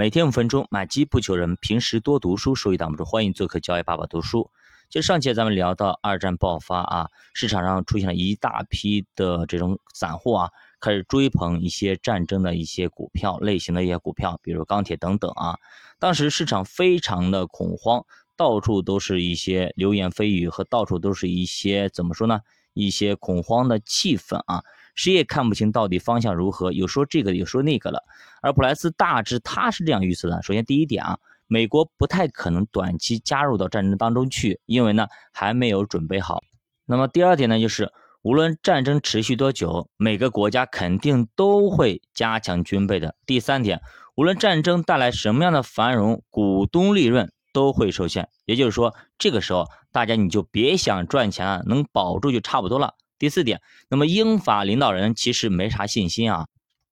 每天五分钟，买机不求人，平时多读书，收益挡不住。欢迎做客交易爸爸读书。就上节咱们聊到二战爆发啊，市场上出现了一大批的这种散户啊，开始追捧一些战争的一些股票类型的一些股票，比如钢铁等等啊。当时市场非常的恐慌，到处都是一些流言蜚语和到处都是一些怎么说呢？一些恐慌的气氛啊。谁也看不清到底方向如何，有说这个，有说那个了。而普莱斯大致他是这样预测的：首先，第一点啊，美国不太可能短期加入到战争当中去，因为呢还没有准备好。那么第二点呢，就是无论战争持续多久，每个国家肯定都会加强军备的。第三点，无论战争带来什么样的繁荣，股东利润都会受限。也就是说，这个时候大家你就别想赚钱了，能保住就差不多了。第四点，那么英法领导人其实没啥信心啊。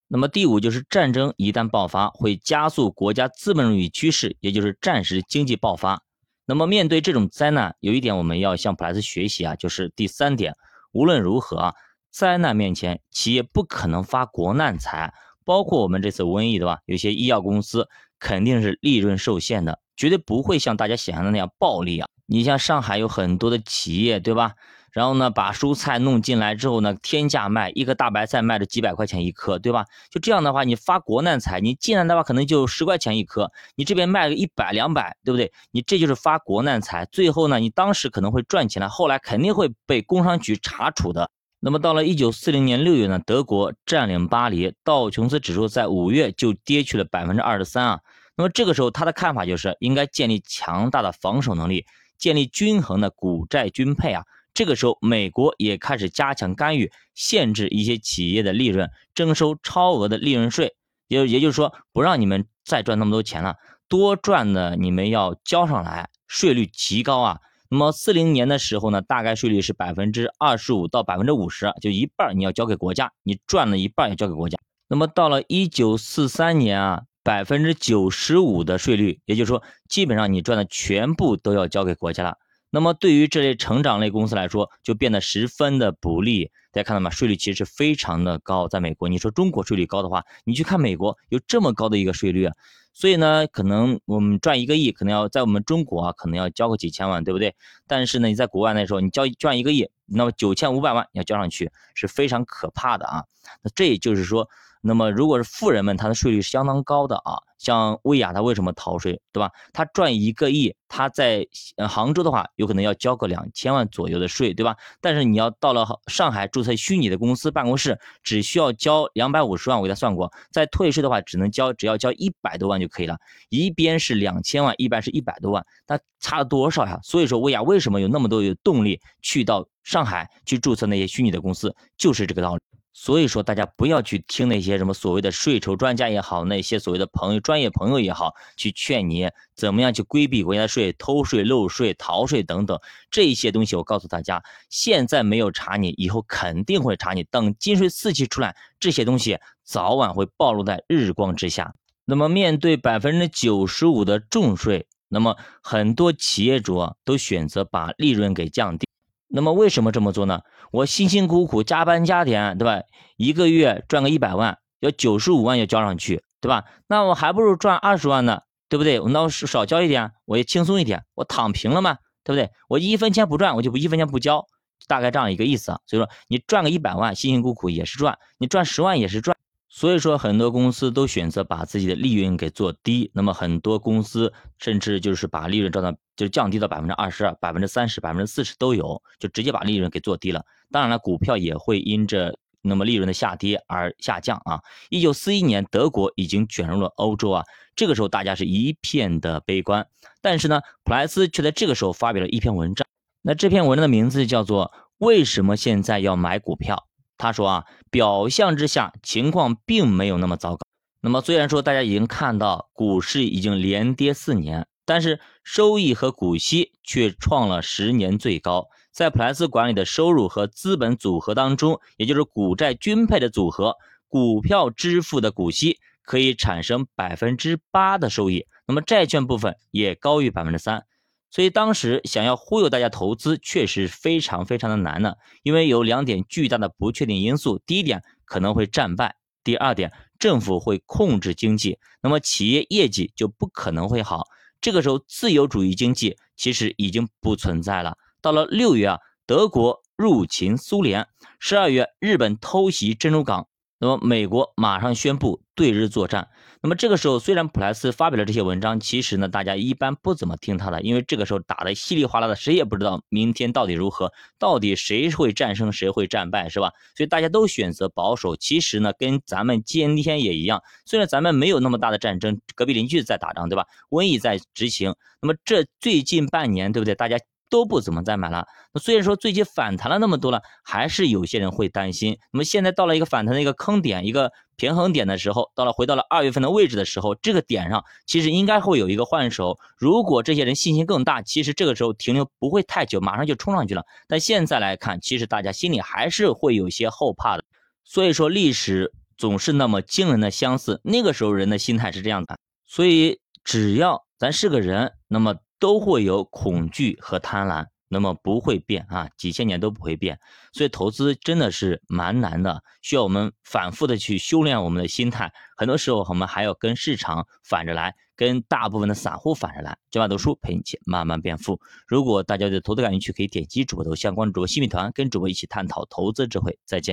那么第五就是战争一旦爆发，会加速国家资本主义趋势，也就是战时经济爆发。那么面对这种灾难，有一点我们要向普莱斯学习啊，就是第三点，无论如何啊，灾难面前企业不可能发国难财，包括我们这次瘟疫对吧？有些医药公司肯定是利润受限的，绝对不会像大家想象的那样暴利啊。你像上海有很多的企业对吧？然后呢，把蔬菜弄进来之后呢，天价卖一颗大白菜，卖了几百块钱一颗，对吧？就这样的话，你发国难财，你进来的话可能就十块钱一颗，你这边卖个一百两百，对不对？你这就是发国难财。最后呢，你当时可能会赚钱了，后来肯定会被工商局查处的。那么到了一九四零年六月呢，德国占领巴黎，道琼斯指数在五月就跌去了百分之二十三啊。那么这个时候他的看法就是应该建立强大的防守能力，建立均衡的股债均配啊。这个时候，美国也开始加强干预，限制一些企业的利润，征收超额的利润税，也也就是说，不让你们再赚那么多钱了，多赚的你们要交上来，税率极高啊。那么四零年的时候呢，大概税率是百分之二十五到百分之五十，就一半你要交给国家，你赚了一半要交给国家。那么到了一九四三年啊，百分之九十五的税率，也就是说，基本上你赚的全部都要交给国家了。那么对于这类成长类公司来说，就变得十分的不利。大家看到吗？税率其实非常的高，在美国，你说中国税率高的话，你去看美国有这么高的一个税率。所以呢，可能我们赚一个亿，可能要在我们中国啊，可能要交个几千万，对不对？但是呢，你在国外那时候，你交赚一个亿，那么九千五百万要交上去，是非常可怕的啊。那这也就是说。那么，如果是富人们，他的税率是相当高的啊。像薇娅，他为什么逃税，对吧？他赚一个亿，他在杭州的话，有可能要交个两千万左右的税，对吧？但是你要到了上海注册虚拟的公司办公室，只需要交两百五十万，我给他算过，在退税的话，只能交，只要交一百多万就可以了。一边是两千万，一边是一百多万，那差了多少呀？所以说，薇娅为什么有那么多有动力去到上海去注册那些虚拟的公司，就是这个道理。所以说，大家不要去听那些什么所谓的税收专家也好，那些所谓的朋友、专业朋友也好，去劝你怎么样去规避国家税、偷税漏税、逃税等等这些东西。我告诉大家，现在没有查你，以后肯定会查你。等金税四期出来，这些东西早晚会暴露在日光之下。那么，面对百分之九十五的重税，那么很多企业主都选择把利润给降低。那么为什么这么做呢？我辛辛苦苦加班加点，对吧？一个月赚个一百万，要九十五万要交上去，对吧？那我还不如赚二十万呢，对不对？我那我少交一点，我也轻松一点，我躺平了嘛，对不对？我一分钱不赚，我就不一分钱不交，大概这样一个意思啊。所以说，你赚个一百万，辛辛苦苦也是赚；你赚十万也是赚。所以说，很多公司都选择把自己的利润给做低。那么，很多公司甚至就是把利润降到，就是降低到百分之二十二、百分之三十、百分之四十都有，就直接把利润给做低了。当然了，股票也会因着那么利润的下跌而下降啊。一九四一年，德国已经卷入了欧洲啊，这个时候大家是一片的悲观。但是呢，普莱斯却在这个时候发表了一篇文章。那这篇文章的名字叫做《为什么现在要买股票》。他说啊，表象之下情况并没有那么糟糕。那么虽然说大家已经看到股市已经连跌四年，但是收益和股息却创了十年最高。在普莱斯管理的收入和资本组合当中，也就是股债均配的组合，股票支付的股息可以产生百分之八的收益，那么债券部分也高于百分之三。所以当时想要忽悠大家投资，确实非常非常的难呢，因为有两点巨大的不确定因素：第一点可能会战败；第二点政府会控制经济，那么企业业绩就不可能会好。这个时候，自由主义经济其实已经不存在了。到了六月啊，德国入侵苏联；十二月，日本偷袭珍珠港。那么美国马上宣布对日作战。那么这个时候，虽然普莱斯发表了这些文章，其实呢，大家一般不怎么听他的，因为这个时候打的稀里哗啦的，谁也不知道明天到底如何，到底谁会战胜，谁会战败，是吧？所以大家都选择保守。其实呢，跟咱们今天也一样，虽然咱们没有那么大的战争，隔壁邻居在打仗，对吧？瘟疫在执行。那么这最近半年，对不对？大家。都不怎么再买了。那虽然说最近反弹了那么多了，还是有些人会担心。那么现在到了一个反弹的一个坑点、一个平衡点的时候，到了回到了二月份的位置的时候，这个点上其实应该会有一个换手。如果这些人信心更大，其实这个时候停留不会太久，马上就冲上去了。但现在来看，其实大家心里还是会有些后怕的。所以说历史总是那么惊人的相似，那个时候人的心态是这样的。所以只要咱是个人，那么。都会有恐惧和贪婪，那么不会变啊，几千年都不会变。所以投资真的是蛮难的，需要我们反复的去修炼我们的心态。很多时候我们还要跟市场反着来，跟大部分的散户反着来。今晚读书陪你一起慢慢变富。如果大家对投资感兴趣，可以点击主播头像关注主播新米团，跟主播一起探讨投资智慧。再见。